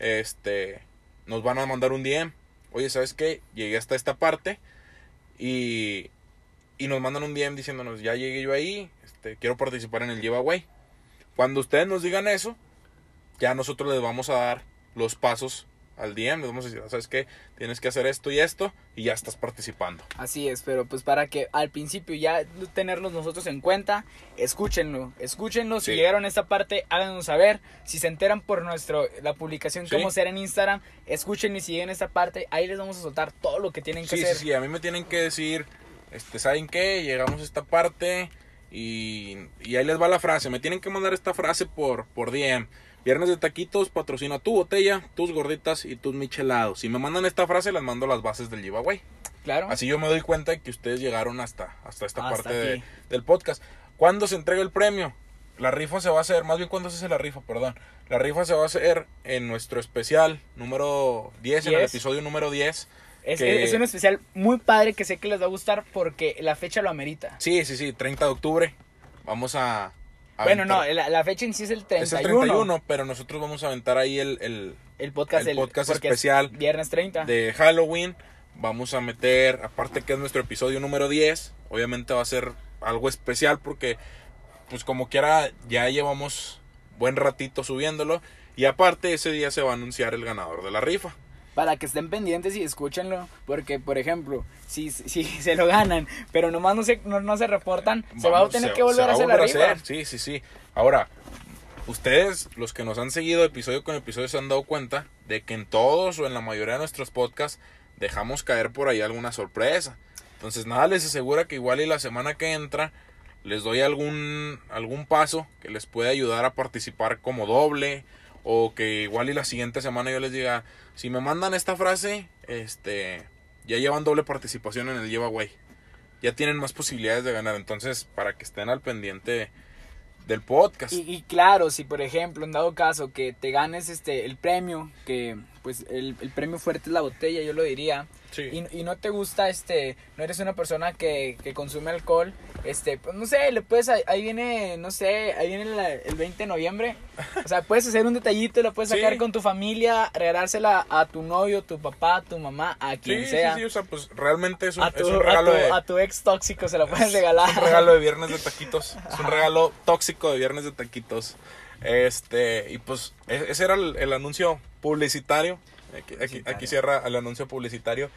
este, nos van a mandar un DM. Oye, ¿sabes qué? Llegué hasta esta parte y, y nos mandan un DM diciéndonos, ya llegué yo ahí, este, quiero participar en el giveaway. Cuando ustedes nos digan eso, ya nosotros les vamos a dar los pasos al DM, les vamos a decir, ¿sabes qué? Tienes que hacer esto y esto y ya estás participando. Así es, pero pues para que al principio ya tenerlos nosotros en cuenta, escúchenlo, escúchenlo. Si Sí. llegaron a esta parte, háganos saber. Si se enteran por nuestro la publicación que Sí. vamos a hacer en Instagram, escuchen y si llegan a esta parte, ahí les vamos a soltar todo lo que tienen que Sí, sí, hacer. sí, a mí me tienen que decir, este, ¿saben qué? Llegamos a esta parte y, y ahí les va la frase. Me tienen que mandar esta frase por, por DM. Viernes de taquitos, patrocina tu botella, tus gorditas y tus michelados. Si me mandan esta frase, les mando las bases del giveaway. Claro. Así yo me doy cuenta de que ustedes llegaron hasta, hasta esta Hasta parte de- del podcast. ¿Cuándo se entrega el premio? La rifa se va a hacer, más bien cuándo se hace la rifa, perdón. La rifa se va a hacer en nuestro especial número 10, en el 10. episodio número 10. es, que- es un especial muy padre que sé que les va a gustar porque la fecha lo amerita. Sí, sí, sí, 30 de octubre. Vamos a... bueno, no, la, la fecha en sí es el 31. Es el 31, pero nosotros vamos a aventar ahí el, el El podcast, El podcast es especial Viernes 30. de Halloween. Vamos a meter, aparte que es nuestro episodio número 10, obviamente va a ser algo especial porque, pues como quiera, ya llevamos buen ratito subiéndolo. Y aparte, ese día se va a anunciar el ganador de la rifa. Para que estén pendientes y escúchenlo. Porque, por ejemplo, si, si se lo ganan, pero nomás no se, no, no se reportan, se va a tener se- que volver se a hacer la volver rifa. hacer, Sí, sí, sí. Ahora, ustedes, los que nos han seguido episodio con episodio, se han dado cuenta de que en todos o en la mayoría de nuestros podcasts dejamos caer por ahí alguna sorpresa. Entonces, nada les asegura que igual y la semana que entra les doy algún, algún paso que les pueda ayudar a participar como doble. O que igual y la siguiente semana yo les diga, si me mandan esta frase, este, ya llevan doble participación en el giveaway ya tienen más posibilidades de ganar. Entonces, para que estén al pendiente del podcast. Y, y claro, si por ejemplo, en dado caso que te ganes este el premio, que pues el, el premio fuerte es la botella, yo lo diría, Sí. y, y no te gusta, este, no eres una persona que, que consume alcohol, este, pues no sé, le puedes, ahí, viene, no sé, ahí viene la- el 20 de noviembre, o sea, puedes hacer un detallito, lo puedes Sí. sacar con tu familia, regalársela a tu novio, tu papá, tu mamá, a quien sí, sí, sea. sí, o sea, pues realmente es un, es tu, un a, regalo tu, de a tu ex tóxico se la puedes regalar. un regalo de viernes de taquitos. Es un regalo tóxico de viernes de taquitos. Este, y pues e- ese era el, el anuncio publicitario. Aquí, aquí- aquí cierra el anuncio publicitario.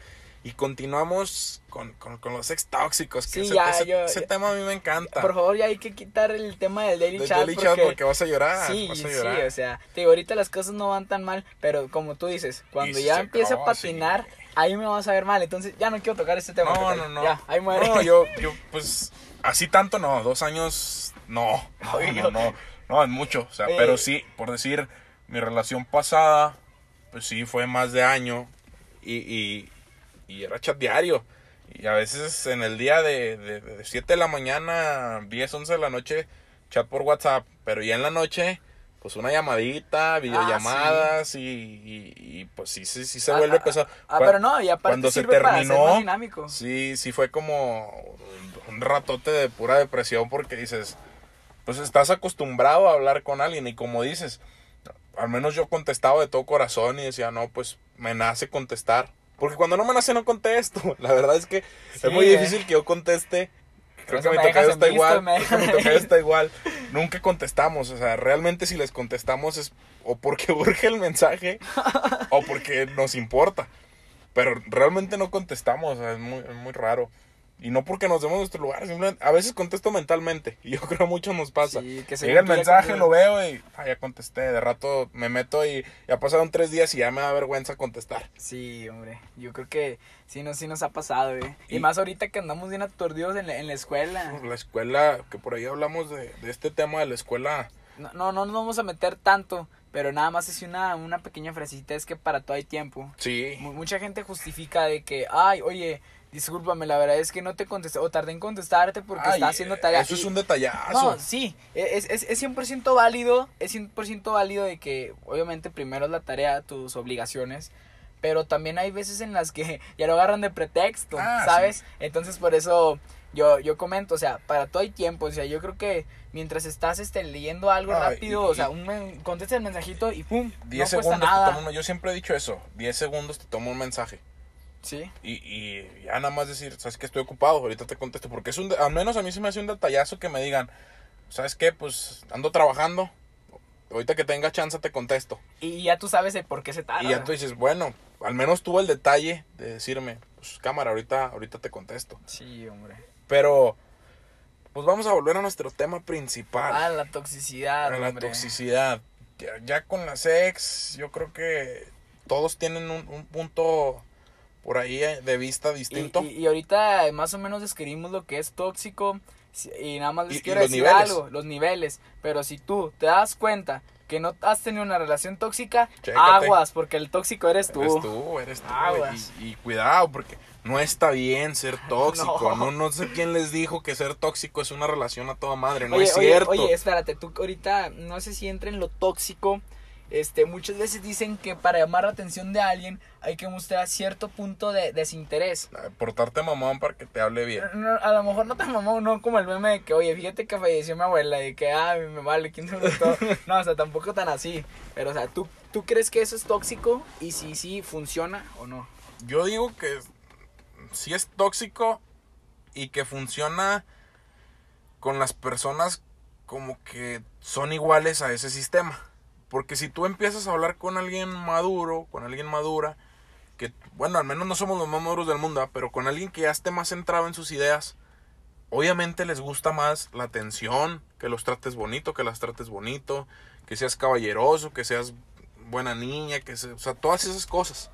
Y continuamos con, con, con los ex tóxicos. Que Sí, ese, ya, ese- yo- ese tema a mí me encanta. Por favor, ya hay que quitar el tema del Daily Del Chat. Daily Chat porque, porque vas a llorar. Sí, vas a sí, llorar. o sea, te digo, ahorita las cosas no van tan mal, pero como tú dices, cuando Y ya se empiece a patinar, sí. ahí me vas a ver mal, entonces ya no quiero tocar este tema. No, porque no, no. Ya, ahí muere. No, yo, yo, pues, así tanto no, dos años, no. No, no, no, no, es mucho. O sea, Oye. pero sí, por decir, mi relación pasada, pues sí, fue más de año y, y, y era chat diario. Y a veces en el día de, de, de 7 de la mañana, 10, 11 de la noche, chat por WhatsApp. Pero ya en la noche, pues una llamadita, videollamadas y, y, y, pues sí, sí, sí se Ah, vuelve ah, pesado. Ah, pero no, y aparte cuando se sirve para ser terminó, más dinámico. Sí, sí fue como un ratote de pura depresión porque dices, pues estás acostumbrado a hablar con alguien y como dices, al menos yo contestaba de todo corazón y decía, no, pues me nace contestar. Porque cuando no me nace no contesto. La verdad es que Sí, es muy eh. difícil que yo conteste. Creo que mi tocayo está igual. me creo que mi tocayo está igual. Nunca contestamos. O sea, realmente si les contestamos es o porque urge el mensaje o porque nos importa. Pero realmente no contestamos, o sea, es muy, es muy raro. Y no porque nos demos nuestro lugar, simplemente a veces contesto mentalmente. Y yo creo mucho nos pasa. Sí, que Llega el mensaje, lo veo y ah, ya contesté. De rato me meto y ya pasaron tres días y ya me da vergüenza contestar. Sí, hombre, yo creo que sí nos, sí nos ha pasado, eh. Y, Y- más ahorita que andamos bien aturdidos en la, en la escuela. La escuela, que por ahí hablamos de, de este tema de la escuela. No, no, no nos vamos a meter tanto, pero nada más es una, una pequeña frasita, es que para todo hay tiempo. Sí. Mu- Mucha gente justifica de que, ay, oye, discúlpame, la verdad es que no te contesté, o tardé en contestarte porque Ay, estaba haciendo tarea. Eso es un detallazo. No, sí, es, es, es 100% válido, es 100% válido de que obviamente primero es la tarea, tus obligaciones, pero también hay veces en las que ya lo agarran de pretexto, Ah, ¿sabes? Entonces por eso yo, yo comento, o sea, para todo hay tiempo, o sea, yo creo que mientras estás este, leyendo algo Ay, rápido, y- o sea, un contesta el mensajito y pum, 10 no cuesta segundos te nada. un- Yo siempre he dicho eso. 10 segundos te tomo un mensaje. Sí, Y, y ya nada más decir, ¿sabes que Estoy ocupado, ahorita te contesto. Porque es un, al menos a mí se me hace un detallazo que me digan, ¿sabes qué? Pues ando trabajando. Ahorita que tenga chance te contesto. y ya tú sabes de por qué se tarda. Y ya tú dices, bueno, al menos tuvo el detalle de decirme, pues cámara, ahorita, ahorita te contesto. Sí, hombre. Pero, pues vamos a volver a nuestro tema principal. Ah, la toxicidad, a la hombre. toxicidad. Ya, ya con las ex, yo creo que todos tienen un, un punto por ahí eh, de vista distinto. y, y ahorita más o menos describimos lo que es tóxico y nada más les Y- quiero decir niveles. algo, los niveles. Pero si tú te das cuenta que no has tenido una relación tóxica, Chécate. aguas, porque el tóxico eres tú. Eres tú, eres tú. Aguas. Y, y cuidado, porque no está bien ser tóxico. No. No. no, sé quién les dijo que ser tóxico es una relación a toda madre. No oye, es oye, cierto. oye, espérate, tú ahorita no sé si entra en lo tóxico. Este, muchas veces dicen que para llamar la atención de alguien hay que mostrar cierto punto de desinterés. Ah, Portarte mamón para que te hable bien. No, a lo mejor no te mamó, no como el meme de que, oye, fíjate que falleció mi abuela y que, ah, me vale, ¿quién se gustó? No, o sea, tampoco tan así. Pero, o sea, ¿tú, ¿tú crees que eso es tóxico? Y si sí, ¿funciona o no? Yo digo que sí es tóxico y que funciona con las personas como que son iguales a ese sistema. Porque si tú empiezas a hablar con alguien maduro, con alguien madura, que bueno, al menos no somos los más maduros del mundo, ¿ah? pero con alguien que ya esté más centrado en sus ideas, obviamente les gusta más la atención, que los trates bonito, que las trates bonito, que seas caballeroso, que seas buena niña, que se, o sea, todas esas cosas.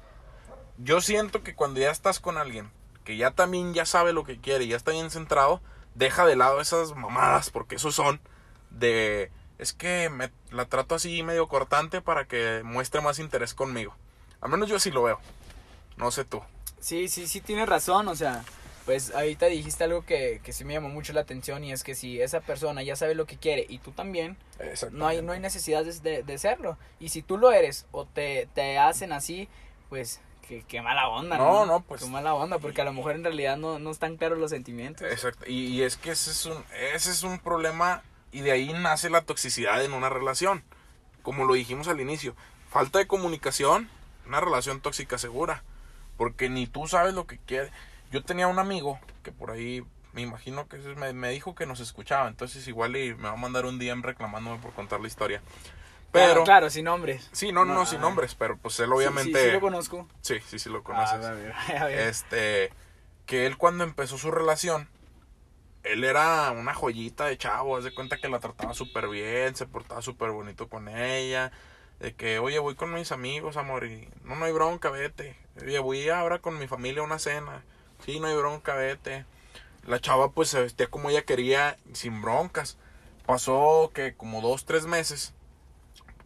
Yo siento que cuando ya estás con alguien que ya también ya sabe lo que quiere ya está bien centrado, deja de lado esas mamadas, porque esos son de es que me la trato así medio cortante para que muestre más interés conmigo. Al menos yo así lo veo. No sé tú. Sí, sí, sí, tienes razón, o sea, pues ahorita dijiste algo que, que sí me llamó mucho la atención y es que si esa persona ya sabe lo que quiere y tú también, no hay, no hay necesidad de, de serlo. Y si tú lo eres o te, te hacen así, pues qué, qué mala onda, ¿no? No, no, pues- Qué mala onda, porque a lo mejor en realidad no, no están claros los sentimientos. Exacto. Y, y es que ese es un ese es un problema y de ahí nace la toxicidad en una relación. Como lo dijimos al inicio, falta de comunicación, una relación tóxica segura, porque ni tú sabes lo que quieres. Yo tenía un amigo que por ahí me imagino que me, me dijo que nos escuchaba, entonces igual y me va a mandar un DM reclamándome por contar la historia. Pero, Claro, claro, sin nombres. sí, no, no, No, sin ah. nombres, pero pues él Sí, obviamente... Sí, sí, lo conozco. Sí, sí, sí lo conoces. Ah, a ver, a ver. Este, que él cuando empezó su relación, él era una joyita de chavo, haz de cuenta que la trataba súper bien, se portaba súper bonito con ella, de que, oye, voy con mis amigos, amor, y no, no hay bronca, vete. Oye, voy ahora con mi familia a una cena, sí, no hay bronca, vete. La chava pues se vestía como ella quería, sin broncas. Pasó que como dos, tres meses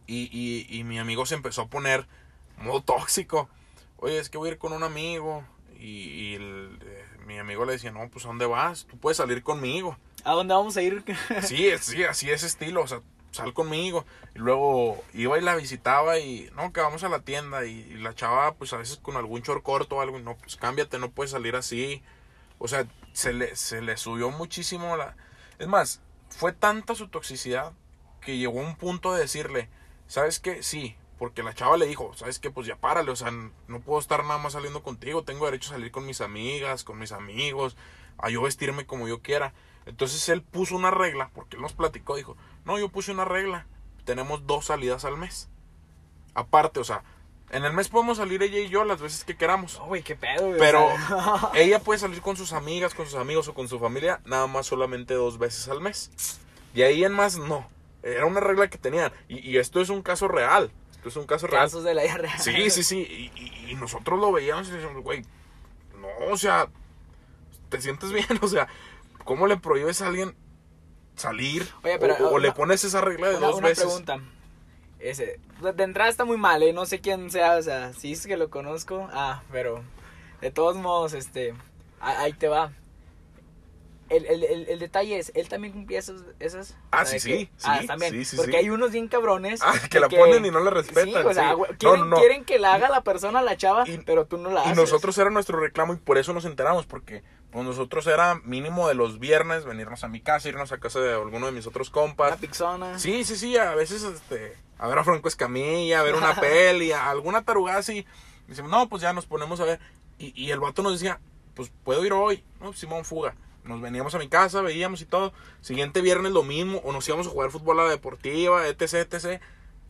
y, y, mi amigo se empezó a poner modo tóxico. Oye, es que voy a ir con un amigo. Y, y el- mi amigo le decía, no, pues ¿a dónde vas? Tú puedes salir conmigo. ¿A dónde vamos a ir? Sí, sí, así es estilo, o sea, sal conmigo. Y luego iba y la visitaba y, no, que vamos a la tienda. Y, y la chava, pues a veces con algún short corto o algo, y no, pues cámbiate, no puedes salir así. O sea, se le, se le subió muchísimo la... Es más, fue tanta su toxicidad que llegó a un punto de decirle, ¿sabes qué? Sí, porque la chava le dijo, ¿sabes qué? Pues ya párale, o sea, no puedo estar nada más saliendo contigo, tengo derecho a salir con mis amigas, con mis amigos, a yo vestirme como yo quiera. Entonces él puso una regla, porque él nos platicó, dijo, no, yo puse una regla, tenemos dos salidas al mes. Aparte, o sea, en el mes podemos salir ella y yo las veces que queramos. Güey, qué pedo, güey. Pero ella puede salir con sus amigas, con sus amigos o con su familia nada más solamente dos veces al mes. Y ahí en más no. Era una regla que tenían. Y, y esto es un caso real. Esto es un caso real. casos de la vida real. Sí, sí, sí. Y, y- y nosotros lo veíamos y decíamos, güey, no, o sea, te sientes bien. O sea, ¿cómo le prohíbes a alguien salir? Oye, pero, o, o una- le pones esa regla de Una, dos una veces. pregunta. Ese, de entrada está muy mal, ¿eh? No sé quién sea, o sea, si es que lo conozco. Ah, pero de todos modos, este, ahí te va. El, el, el, el detalle es, ¿él también cumplía esos, esas? Ah, sí, sí, Ah, sí, también. sí, sí, porque hay unos bien cabrones. Ah, que la ponen y no la respetan, o sea, güey, No, quieren, no. quieren que la haga la persona, la chava, Y- pero tú no la Y haces. nosotros era nuestro reclamo y por eso nos enteramos, porque pues nosotros era mínimo de los viernes venirnos a mi casa, irnos a casa de alguno de mis otros Una compas. pixona. Sí, sí, sí, a veces este, a ver a Franco Escamilla, a ver una peli, a alguna tarugada así. Y decimos, no, pues ya nos ponemos a ver. Y, y el vato nos decía, pues puedo ir hoy, no, Simón Fuga. Nos veníamos a mi casa, veíamos y todo. Siguiente viernes lo mismo, o nos íbamos a jugar fútbol a la deportiva, etc, etc.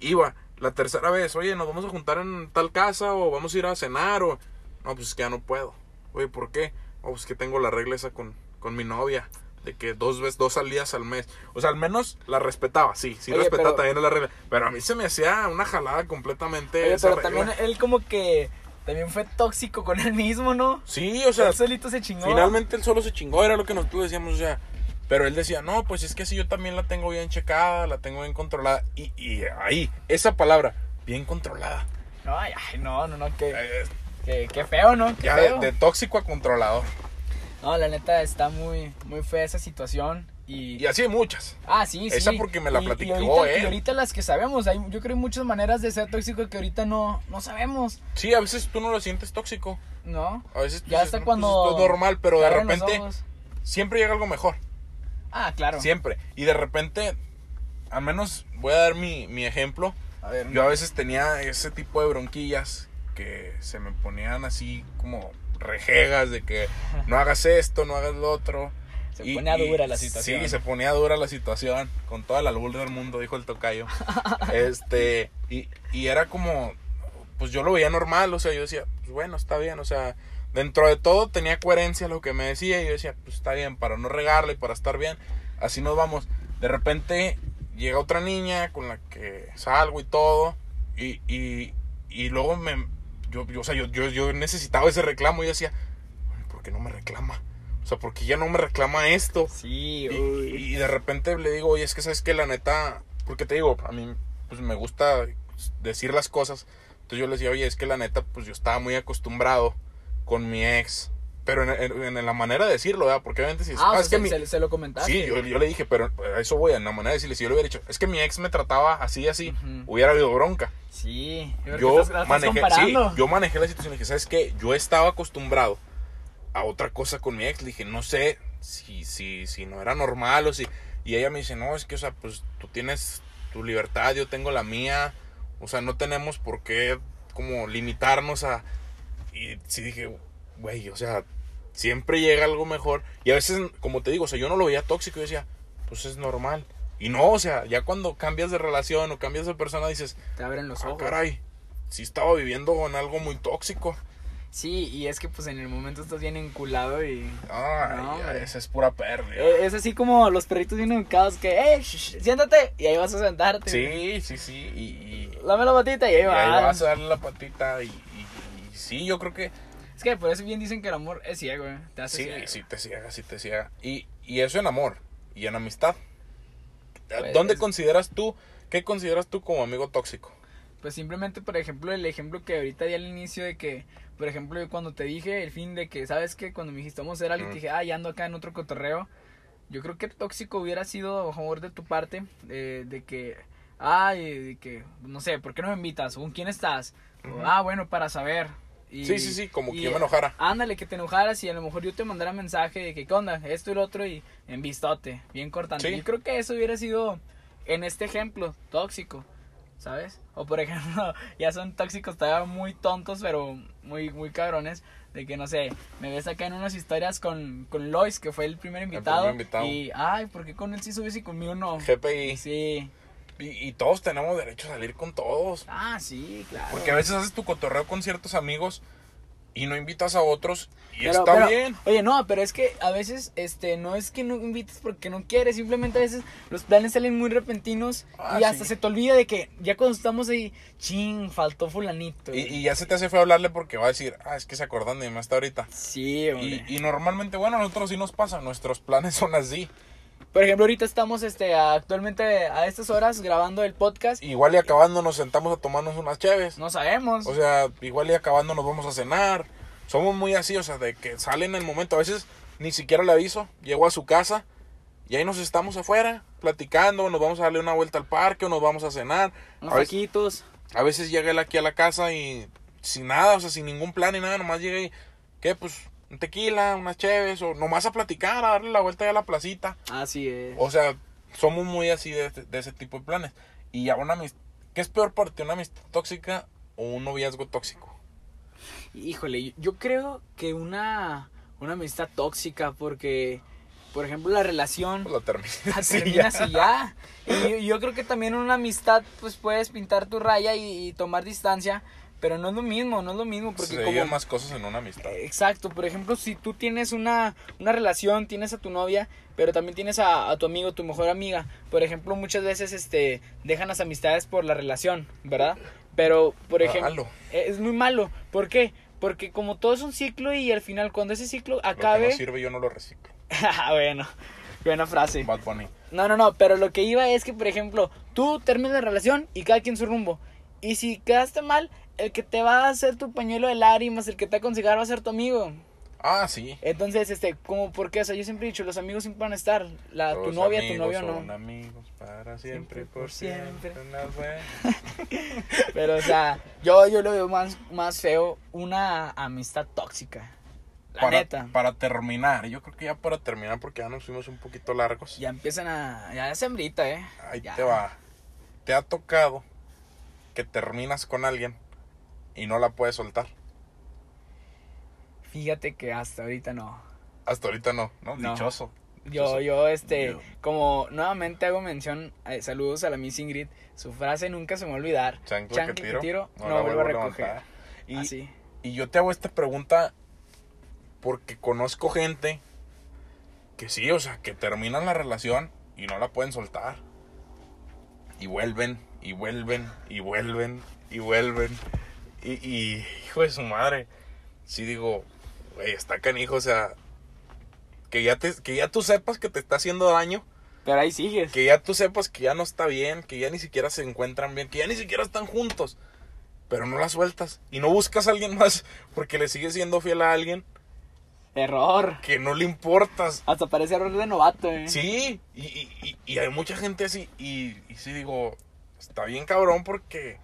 Iba. La tercera vez, oye, nos vamos a juntar en tal casa, o vamos a ir a cenar, o... No, pues es que ya no puedo. Oye, ¿por qué? Oh, pues que tengo la regla esa con, con mi novia. De que dos veces, dos salidas al mes. O sea, al menos la respetaba, sí, sí Oye, respetaba pero- también la regla. Pero a mí se me hacía una jalada completamente. Oye, esa pero regla. también él como que también fue tóxico con él mismo, ¿no? Sí, o sea, él solito se chingó. finalmente él solo se chingó, era lo que nosotros decíamos, o sea. Pero él decía, no, pues es que si yo también la tengo bien checada, la tengo bien controlada. Y, y ahí, esa palabra, bien controlada. Ay, ay, no, no, no, qué, Eh, qué, feo, ¿no? Qué ya de, de tóxico a controlador. No, la neta está muy, muy fea esa situación. Y, Y así hay muchas. ah, sí, sí. esa porque me la Y- platicó y ahorita, él. y ahorita las que sabemos, hay, yo creo que hay muchas maneras de ser tóxico que ahorita no, no sabemos, Sí, a veces tú no lo sientes tóxico. ¿no? A veces tú Ya hasta "No, pues cuando es normal, pero de repente siempre llega algo mejor. Ah, claro. Siempre. Y de repente, al menos voy a dar mi, mi ejemplo. A ver, Yo a veces tenía ese tipo de bronquillas que se me ponían así como rejegas de que no hagas esto, no hagas lo otro. Se Y- ponía y- dura la situación. Sí, se ponía dura la situación, con toda la luz del mundo, dijo el tocayo. este, y, y era como, pues yo lo veía normal, o sea, yo decía, pues bueno, está bien, o sea, dentro de todo tenía coherencia lo que me decía, y yo decía, pues está bien, para no regarle, para estar bien, así nos vamos. De repente llega otra niña con la que salgo y todo, y, y, y luego me, yo, yo, o sea, yo, yo, yo necesitaba ese reclamo, y decía, ¿por qué no me reclama? O sea, ¿por qué ya no me reclama esto? Sí, Y, uy. y de repente le digo, oye, es que sabes que la neta, porque te digo, a mí pues me gusta decir las cosas. Entonces yo le decía, oye, es que la neta, pues yo estaba muy acostumbrado con mi ex. Pero en, en- en la manera de decirlo, ¿verdad? Porque obviamente si Ah, o es sea, que se, mi- se- se lo comentaste. Sí, yo, yo le dije, pero eso voy, en la manera de decirle, si yo le hubiera dicho, es que mi ex me trataba así, así, Ujú. hubiera habido bronca. Sí, porque Yo estás- manejé, sí, yo manejé la situación y dije, ¿sabes qué? Yo estaba acostumbrado a otra cosa con mi ex. Le dije, no sé si, si, si no era normal o si... Y ella me dice, no, es que, o sea, pues tú tienes tu libertad, yo tengo la mía. O sea, no tenemos por qué como limitarnos a... Y sí dije, güey, o sea, siempre llega algo mejor. Y a veces, como te digo, o sea, yo no lo veía tóxico. Yo decía, pues es normal. Y no, o sea, ya cuando cambias de relación o cambias de persona dices, Te abren los ah, ojos. caray, sí estaba viviendo en algo muy tóxico. Sí, y es que pues en el momento estás bien enculado y... Ay, No, esa es pura pérdida. Eh, Es así como los perritos bien educados que, ¡eh, siéntate! Y ahí vas a sentarte. sí, sí, sí. Y, y, Dame la patita y ahí y ahí vas. vas a darle la patita. Y, y- y sí, yo creo que Es que por eso bien dicen que el amor es ciego, ¿eh? Te hace sí, ciego. sí te ciega, sí te ciega. Y, y eso en amor y en amistad. Pues, ¿Dónde es- consideras tú, qué consideras tú como amigo tóxico? Pues simplemente, por ejemplo, el ejemplo que ahorita di al inicio de que, por ejemplo, cuando te dije el fin de que, ¿sabes qué? Cuando me dijiste vamos a hacer algo, y te dije, ah, ya ando acá en otro cotorreo. Yo creo que tóxico hubiera sido a favor de tu parte, eh, de que, ay, de que, no sé, ¿por qué no me invitas? ¿Con quién estás? Ah, bueno, para saber. Y- Sí, sí, sí, como que yo me enojara. Ándale, que te enojaras y a lo mejor yo te mandara mensaje de que, ¿qué onda? Esto y lo otro y en vistote, bien cortante. Sí. Yo creo que eso hubiera sido, en este ejemplo, tóxico, ¿sabes? O por ejemplo, ya son tóxicos todavía muy tontos, pero muy, muy cabrones. De que, no sé, me ves acá en unas historias con, con Lois, que fue el primer invitado. primer invitado. Y, ay, ¿por qué con él sí subes y conmigo no? GPI. Sí. Y, y todos tenemos derecho a salir con todos. Ah, sí, claro. Porque a veces haces tu cotorreo con ciertos amigos y no invitas a otros y Pero- está pero, bien. Oye, no, pero es que a veces, este, no es que no invites porque no quieres, simplemente a veces los planes salen muy repentinos Ah, y hasta sí. se te olvida de que ya cuando estamos ahí, ching, faltó fulanito. Y, ya se te hace feo hablarle porque va a decir, ah, es que se acordan de mí hasta ahorita. Sí, hombre. Y, y normalmente, bueno, a nosotros sí nos pasa, nuestros planes son así. Por ejemplo, ahorita estamos, este, actualmente a estas horas grabando el podcast. Igual y acabando nos sentamos a tomarnos unas cheves. No sabemos. O sea, igual y acabando nos vamos a cenar. Somos muy así, o sea, de que sale en el momento. A veces ni siquiera le aviso. Llego a su casa y ahí nos estamos afuera platicando. Nos vamos a darle una vuelta al parque o nos vamos a cenar. Unos A veces, taquitos. a veces llega él aquí a la casa y sin nada, o sea, sin ningún plan ni nada. Nomás llega y, ¿qué? Pues un tequila, unas cheves o nomás a platicar, a darle la vuelta ahí a la placita. Así es. O sea, somos muy así de, de ese tipo de planes. Y a una amistad, ¿qué es peor para ti, una amistad tóxica o un noviazgo tóxico? Híjole, yo creo que una, una amistad tóxica porque, por ejemplo, la relación... Pues Sí, terminas y ya. Y yo creo que también una amistad, pues puedes pintar tu raya y, y tomar distancia, pero no es lo mismo, no es lo mismo, porque Se como... más cosas en una amistad. Exacto, por ejemplo, si tú tienes una, una relación, tienes a tu novia, pero también tienes a, a tu amigo, tu mejor amiga, por ejemplo, muchas veces este dejan las amistades por la relación, ¿verdad? Pero, por ejemplo, Malo. eh, es muy malo. ¿Por qué? Porque como todo es un ciclo y al final cuando ese ciclo Lo que acabe... no sirve yo no lo reciclo. Ah, bueno, buena frase. Bad Bunny. No, no, no, pero lo que iba es que, por ejemplo, tú terminas la relación y cada quien su rumbo. Y si quedaste mal, el que te va a hacer tu pañuelo de lágrimas, el que te va a aconsejar va a ser tu amigo. Ah, sí. Entonces, este, como, ¿por qué? O sea, yo siempre he dicho, los amigos siempre van a estar. La, tu Los novia, tu amigos novio son no. amigos para siempre, Siempre, por siempre. Pero, o sea, yo, yo lo veo más, más feo una amistad tóxica. La Para, neta. para terminar, yo creo que ya para terminar, porque ya nos fuimos un poquito largos. Ya empiezan a. Ya es hembrita, ¿eh? Ahí Ya. te va. ¿Te ha tocado que terminas con alguien y no la puedes soltar? Fíjate que hasta ahorita no. Hasta ahorita no, ¿no? No. Dichoso. Yo, yo, este, Yo. como nuevamente hago mención, eh, saludos a la Miss Ingrid, su frase nunca se me va a olvidar. Chancla que tiro, no, la vuelvo a recoger. Y, Así. y yo te hago esta pregunta porque conozco gente que sí, o sea, que terminan la relación y no la pueden soltar. Y vuelven, y vuelven, y vuelven, y vuelven. Y, y hijo de su madre, sí digo, güey, está canijo, o sea, que ya, te, que ya tú sepas que te está haciendo daño, Pero ahí sigues. que ya tú sepas que ya no está bien, que ya ni siquiera se encuentran bien, que ya ni siquiera están juntos, pero no la sueltas y no buscas a alguien más porque le sigues siendo fiel a alguien Error. que no le importas. Hasta parece error de novato, eh. Sí, y, y, y- y hay mucha gente así y, y sí digo, está bien cabrón porque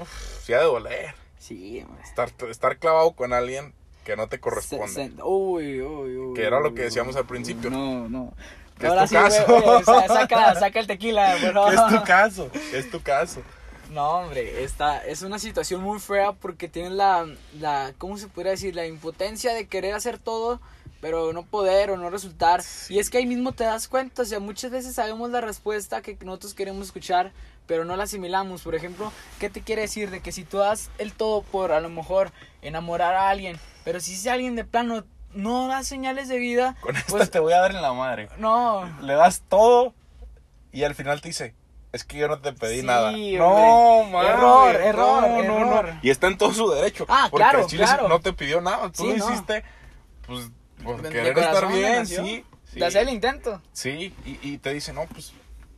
uf, sí ha de doler Sí, estar, estar clavado con alguien que no te Se- corresponde. se- uy, uy, uy. Que era lo que decíamos al principio. No, no. Que es Ahora tu sí, caso. saca, saca el tequila. Es tu caso, es tu caso. No, hombre, esta es una situación muy fea porque tienes la, la, ¿cómo se podría decir? La impotencia de querer hacer todo, pero no poder o no resultar. Y es que ahí mismo te das cuenta, o sea, muchas veces sabemos la respuesta que nosotros queremos escuchar, pero no la asimilamos. Por ejemplo, ¿qué te quiere decir? De que si tú das el todo por a lo mejor enamorar a alguien, pero si ese alguien de plano no da señales de vida, Con esta pues te voy a dar en la madre. no. Le das todo y al final te dice, es que yo no te pedí Sí, nada. hombre. No, mames. Error, error, no, no, no. error. Y está en todo su derecho. Ah, porque claro, chile claro. no te pidió nada. Tú Sí, lo no. hiciste, pues, por De- de querer estar de bien, nació. sí. sí. De hacer el intento. Sí, y, y te dice, no, pues,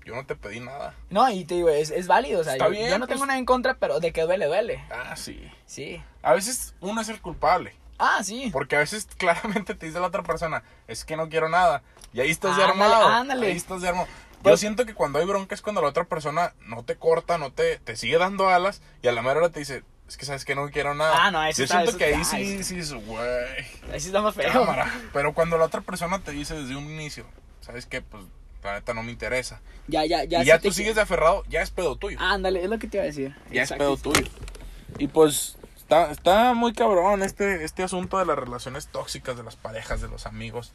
yo no te pedí nada. No, y te digo, es, es válido, o sea, Está yo, bien, yo no pues. tengo nada en contra, pero de que duele, duele. Ah, sí. Sí. A veces uno es el culpable. Ah, sí. Porque a veces claramente te dice la otra persona, es que no quiero nada. Y ahí estás de Ándale, armado. ándale. Ahí estás de armado. Yo Pues- siento que cuando hay bronca es cuando la otra persona no te corta, no te, te sigue dando alas y a la mera hora te dice, es que sabes que no quiero nada. Ah, no, eso Yo está- siento eso que ahí sí, sí, güey, Ahí sí está más feo. cámara. Pero cuando la otra persona te dice desde un inicio, sabes que pues la neta no me interesa. Ya, ya, ya. y ya te- tú sigues de aferrado, ya es pedo tuyo. Ándale, es lo que te iba a decir. ya es pedo tuyo. Y pues está, está muy cabrón este, este asunto de las relaciones tóxicas, de las parejas, de los amigos.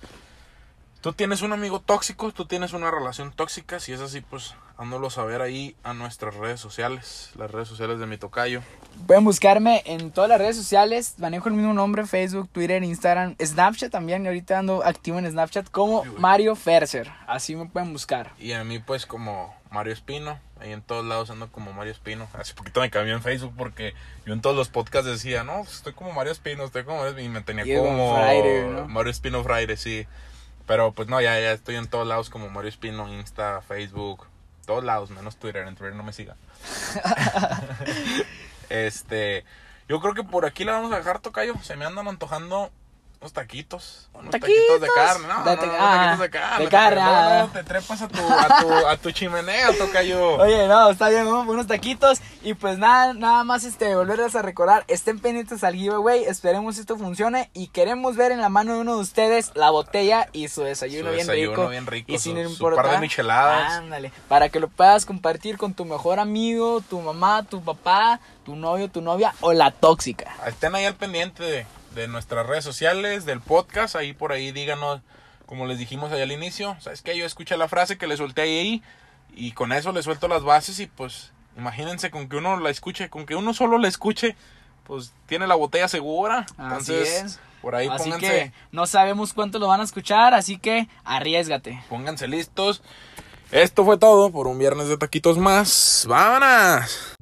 Tú tienes un amigo tóxico, tú tienes una relación tóxica, si es así, pues hándolo saber ahí a nuestras redes sociales, las redes sociales de mi tocayo. Pueden buscarme en todas las redes sociales. Manejo el mismo nombre: Facebook, Twitter, Instagram, Snapchat también. Y ahorita ando activo en Snapchat como Sí. Mario Ferser. Así me pueden buscar. Y a mí pues como Mario Espino, ahí en todos lados ando como Mario Espino. Hace poquito me cambié en Facebook porque yo en todos los podcasts decía, no, pues, estoy como Mario Espino, estoy como... Y me tenía Y como. Mario Espino Fraire, sí. Pero pues no, ya, ya estoy en todos lados como Mario Espino, Insta, Facebook, todos lados, menos Twitter, en Twitter no me siga. este, yo creo que por aquí la vamos a dejar, Tocayo. Se me andan antojando unos taquitos. Unos taquitos, de ¿Taquitos? carne, no, De te- no, ah, taquitos de carne. de carne, no, ah. no, te trepas a tu, a tu, a tu chimenea, Tocayo. Oye, no, está bien, unos taquitos. Y pues nada, nada más este, volverles a recordar, estén pendientes al giveaway, esperemos esto funcione. Y queremos ver en la mano de uno de ustedes la botella y su desayuno, Su bien, desayuno rico, bien rico, Y su- sin su importar. par de micheladas. Ándale, para que lo puedas compartir con tu mejor amigo, tu mamá, tu papá, tu novio, tu novia o la tóxica. Estén ahí al pendiente de, de nuestras redes sociales, del podcast. Ahí por ahí díganos, como les dijimos ahí al inicio. ¿Sabes qué? Yo escuché la frase que le solté ahí y con eso le suelto las bases y pues imagínense con que uno la escuche, con que uno solo la escuche, pues tiene la botella segura. Así Entonces, es. por ahí Así pónganse, que no sabemos cuánto lo van a escuchar, así que arriesgate. pónganse listos. Esto fue todo por un viernes de taquitos más. ¡Vámonos!